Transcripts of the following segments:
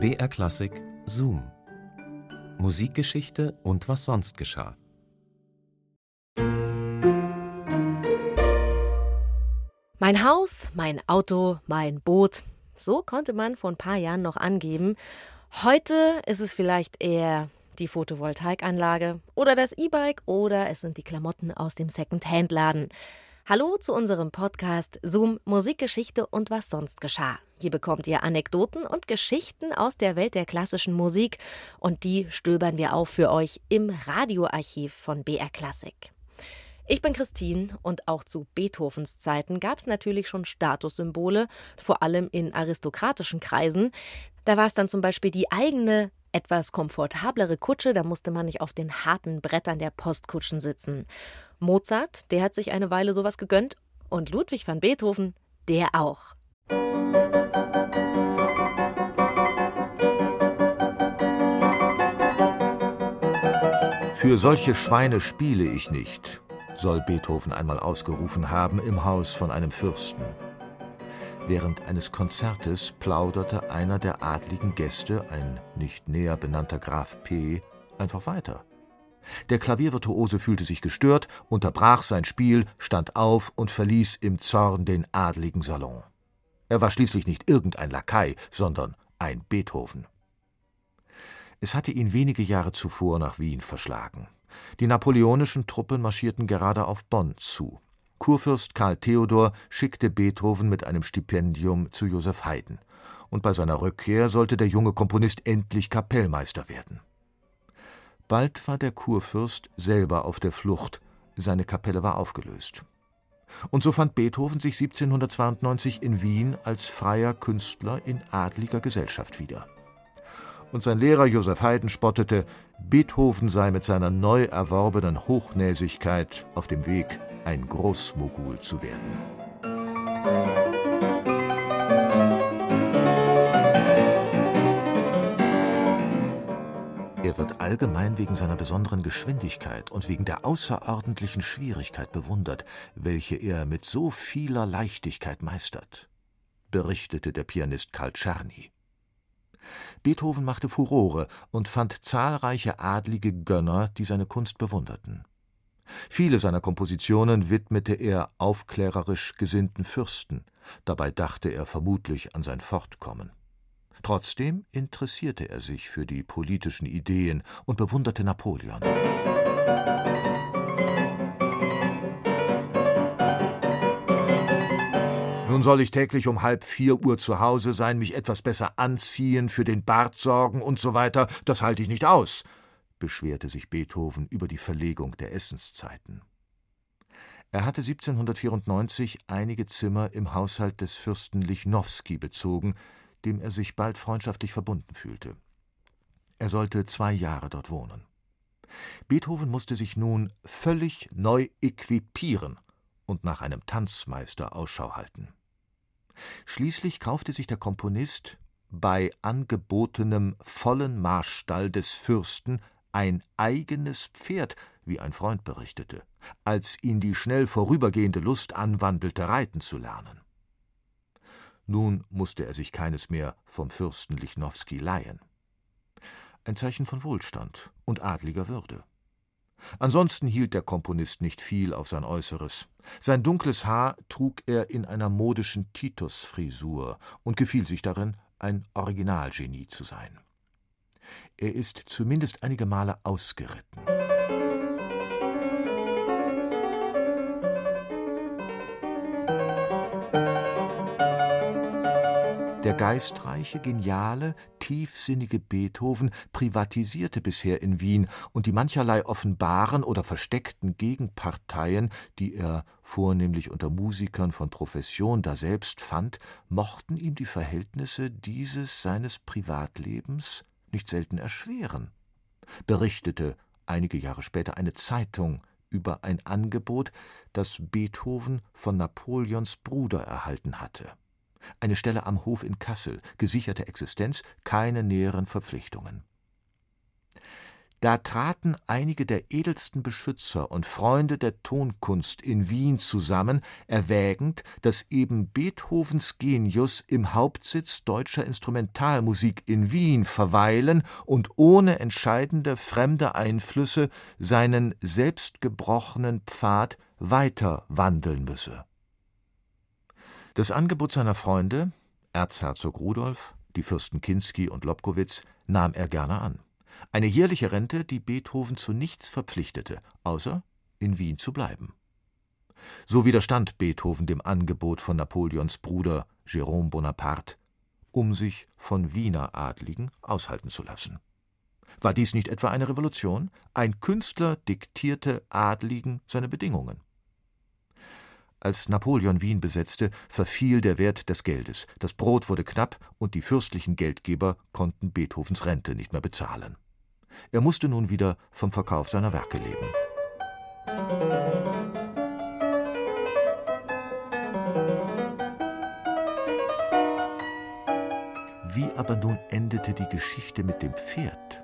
BR Klassik Zoom. Musikgeschichte und was sonst geschah. Mein Haus, mein Auto, mein Boot. So konnte man vor ein paar Jahren noch angeben. Heute ist es vielleicht eher die Photovoltaikanlage oder das E-Bike oder es sind die Klamotten aus dem Second-Hand-Laden. Hallo zu unserem Podcast Zoom Musikgeschichte und was sonst geschah. Hier bekommt ihr Anekdoten und Geschichten aus der Welt der klassischen Musik und die stöbern wir auf für euch im Radioarchiv von BR Klassik. Ich bin Christine und auch zu Beethovens Zeiten gab es natürlich schon Statussymbole, vor allem in aristokratischen Kreisen. Da war es dann zum Beispiel die eigene etwas komfortablere Kutsche, da musste man nicht auf den harten Brettern der Postkutschen sitzen. Mozart, der hat sich eine Weile sowas gegönnt und Ludwig van Beethoven, der auch. Für solche Schweine spiele ich nicht, soll Beethoven einmal ausgerufen haben im Haus von einem Fürsten. Während eines Konzertes plauderte einer der adligen Gäste, ein nicht näher benannter Graf P., einfach weiter. Der Klaviervirtuose fühlte sich gestört, unterbrach sein Spiel, stand auf und verließ im Zorn den adligen Salon. Er war schließlich nicht irgendein Lakai, sondern ein Beethoven. Es hatte ihn wenige Jahre zuvor nach Wien verschlagen. Die napoleonischen Truppen marschierten gerade auf Bonn zu. Kurfürst Karl Theodor schickte Beethoven mit einem Stipendium zu Joseph Haydn, und bei seiner Rückkehr sollte der junge Komponist endlich Kapellmeister werden. Bald war der Kurfürst selber auf der Flucht, seine Kapelle war aufgelöst. Und so fand Beethoven sich 1792 in Wien als freier Künstler in adliger Gesellschaft wieder. Und sein Lehrer Joseph Haydn spottete, Beethoven sei mit seiner neu erworbenen Hochnäsigkeit auf dem Weg ein Großmogul zu werden. Er wird allgemein wegen seiner besonderen Geschwindigkeit und wegen der außerordentlichen Schwierigkeit bewundert, welche er mit so vieler Leichtigkeit meistert, berichtete der Pianist Karl Czerny. Beethoven machte Furore und fand zahlreiche adlige Gönner, die seine Kunst bewunderten. Viele seiner Kompositionen widmete er aufklärerisch gesinnten Fürsten, dabei dachte er vermutlich an sein Fortkommen. Trotzdem interessierte er sich für die politischen Ideen und bewunderte Napoleon. Nun soll ich täglich um halb vier Uhr zu Hause sein, mich etwas besser anziehen, für den Bart sorgen und so weiter. Das halte ich nicht aus beschwerte sich Beethoven über die Verlegung der Essenszeiten. Er hatte 1794 einige Zimmer im Haushalt des Fürsten Lichnowsky bezogen, dem er sich bald freundschaftlich verbunden fühlte. Er sollte zwei Jahre dort wohnen. Beethoven musste sich nun völlig neu equipieren und nach einem Tanzmeister Ausschau halten. Schließlich kaufte sich der Komponist bei angebotenem vollen Marstall des Fürsten ein eigenes Pferd, wie ein Freund berichtete, als ihn die schnell vorübergehende Lust anwandelte, reiten zu lernen. Nun musste er sich keines mehr vom Fürsten Lichnowsky leihen. Ein Zeichen von Wohlstand und adliger Würde. Ansonsten hielt der Komponist nicht viel auf sein Äußeres. Sein dunkles Haar trug er in einer modischen Titusfrisur und gefiel sich darin, ein Originalgenie zu sein. Er ist zumindest einige Male ausgeritten. Der geistreiche, geniale, tiefsinnige Beethoven privatisierte bisher in Wien, und die mancherlei offenbaren oder versteckten Gegenparteien, die er vornehmlich unter Musikern von Profession daselbst fand, mochten ihm die Verhältnisse dieses seines Privatlebens nicht selten erschweren, berichtete einige Jahre später eine Zeitung über ein Angebot, das Beethoven von Napoleons Bruder erhalten hatte. Eine Stelle am Hof in Kassel, gesicherte Existenz, keine näheren Verpflichtungen. Da traten einige der edelsten Beschützer und Freunde der Tonkunst in Wien zusammen, erwägend, dass eben Beethovens Genius im Hauptsitz deutscher Instrumentalmusik in Wien verweilen und ohne entscheidende fremde Einflüsse seinen selbstgebrochenen Pfad weiter wandeln müsse. Das Angebot seiner Freunde, Erzherzog Rudolf, die Fürsten Kinsky und Lobkowitz, nahm er gerne an eine jährliche Rente, die Beethoven zu nichts verpflichtete, außer in Wien zu bleiben. So widerstand Beethoven dem Angebot von Napoleons Bruder Jérôme Bonaparte, um sich von Wiener Adligen aushalten zu lassen. War dies nicht etwa eine Revolution? Ein Künstler diktierte Adligen seine Bedingungen. Als Napoleon Wien besetzte, verfiel der Wert des Geldes, das Brot wurde knapp und die fürstlichen Geldgeber konnten Beethovens Rente nicht mehr bezahlen. Er musste nun wieder vom Verkauf seiner Werke leben. Wie aber nun endete die Geschichte mit dem Pferd?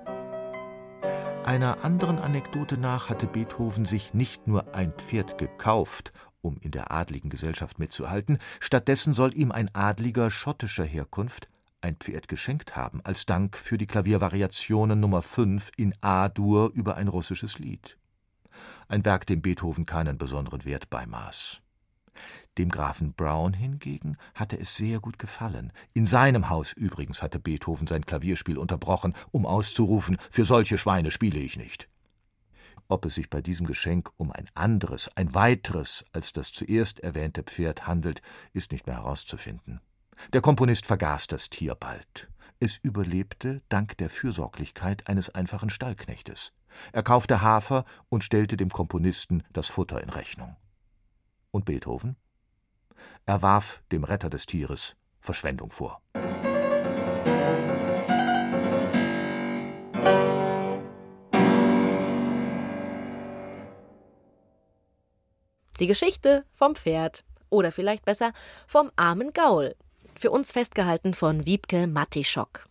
Einer anderen Anekdote nach hatte Beethoven sich nicht nur ein Pferd gekauft, um in der adligen Gesellschaft mitzuhalten, stattdessen soll ihm ein Adliger schottischer Herkunft ein Pferd geschenkt haben, als Dank für die Klaviervariationen Nummer 5 in A-Dur über ein russisches Lied. Ein Werk, dem Beethoven keinen besonderen Wert beimaß. Dem Grafen Brown hingegen hatte es sehr gut gefallen. In seinem Haus übrigens hatte Beethoven sein Klavierspiel unterbrochen, um auszurufen: Für solche Schweine spiele ich nicht. Ob es sich bei diesem Geschenk um ein anderes, ein weiteres als das zuerst erwähnte Pferd handelt, ist nicht mehr herauszufinden. Der Komponist vergaß das Tier bald. Es überlebte dank der Fürsorglichkeit eines einfachen Stallknechtes. Er kaufte Hafer und stellte dem Komponisten das Futter in Rechnung. Und Beethoven? Er warf dem Retter des Tieres Verschwendung vor. Die Geschichte vom Pferd oder vielleicht besser vom armen Gaul für uns festgehalten von Wiebke Mattischok.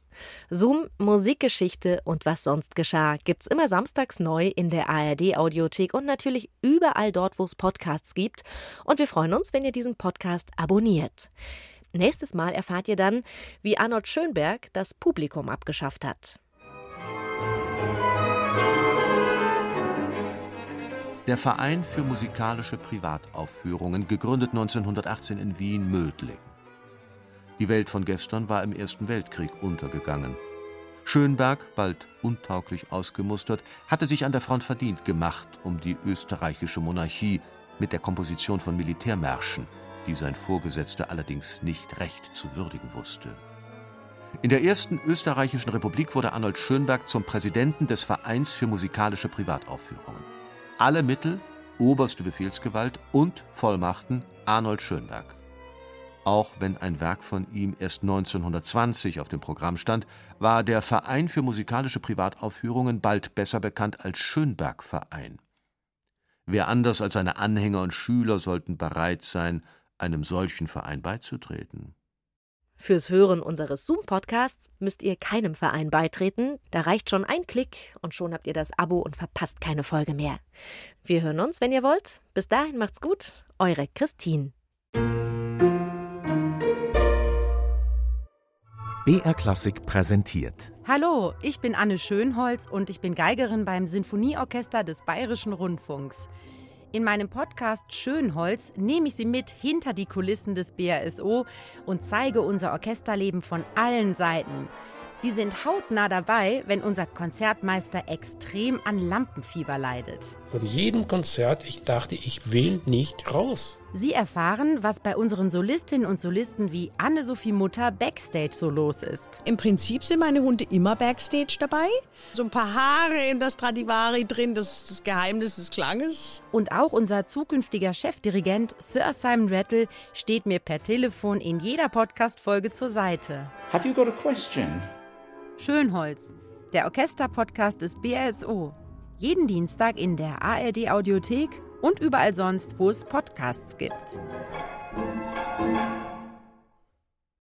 Zoom, Musikgeschichte und was sonst geschah gibt's immer samstags neu in der ARD Audiothek und natürlich überall dort, wo es Podcasts gibt. Und wir freuen uns, wenn ihr diesen Podcast abonniert. Nächstes Mal erfahrt ihr dann, wie Arnold Schönberg das Publikum abgeschafft hat. Der Verein für musikalische Privataufführungen, gegründet 1918 in Wien, Mödling. Die Welt von gestern war im Ersten Weltkrieg untergegangen. Schönberg, bald untauglich ausgemustert, hatte sich an der Front verdient gemacht um die österreichische Monarchie mit der Komposition von Militärmärschen, die sein Vorgesetzter allerdings nicht recht zu würdigen wusste. In der ersten österreichischen Republik wurde Arnold Schönberg zum Präsidenten des Vereins für musikalische Privataufführungen. Alle Mittel, oberste Befehlsgewalt und Vollmachten Arnold Schönberg. Auch wenn ein Werk von ihm erst 1920 auf dem Programm stand, war der Verein für musikalische Privataufführungen bald besser bekannt als Schönberg-Verein. Wer anders als seine Anhänger und Schüler sollten bereit sein, einem solchen Verein beizutreten? Fürs Hören unseres Zoom-Podcasts müsst ihr keinem Verein beitreten. Da reicht schon ein Klick und schon habt ihr das Abo und verpasst keine Folge mehr. Wir hören uns, wenn ihr wollt. Bis dahin macht's gut. Eure Christine. BR Klassik präsentiert. Hallo, ich bin Anne Schönholz und ich bin Geigerin beim Sinfonieorchester des Bayerischen Rundfunks. In meinem Podcast Schönholz nehme ich Sie mit hinter die Kulissen des BRSO und zeige unser Orchesterleben von allen Seiten. Sie sind hautnah dabei, wenn unser Konzertmeister extrem an Lampenfieber leidet. Von jedem Konzert, ich dachte, ich will nicht raus. Sie erfahren, was bei unseren Solistinnen und Solisten wie Anne-Sophie Mutter Backstage so los ist. Im Prinzip sind meine Hunde immer Backstage dabei. So ein paar Haare in der Stradivari drin, das ist das Geheimnis des Klanges. Und auch unser zukünftiger Chefdirigent Sir Simon Rattle steht mir per Telefon in jeder Podcast-Folge zur Seite. Have you got a question? Schönholz, der Orchester-Podcast des BRSO. Jeden Dienstag in der ARD-Audiothek und überall sonst, wo es Podcasts gibt.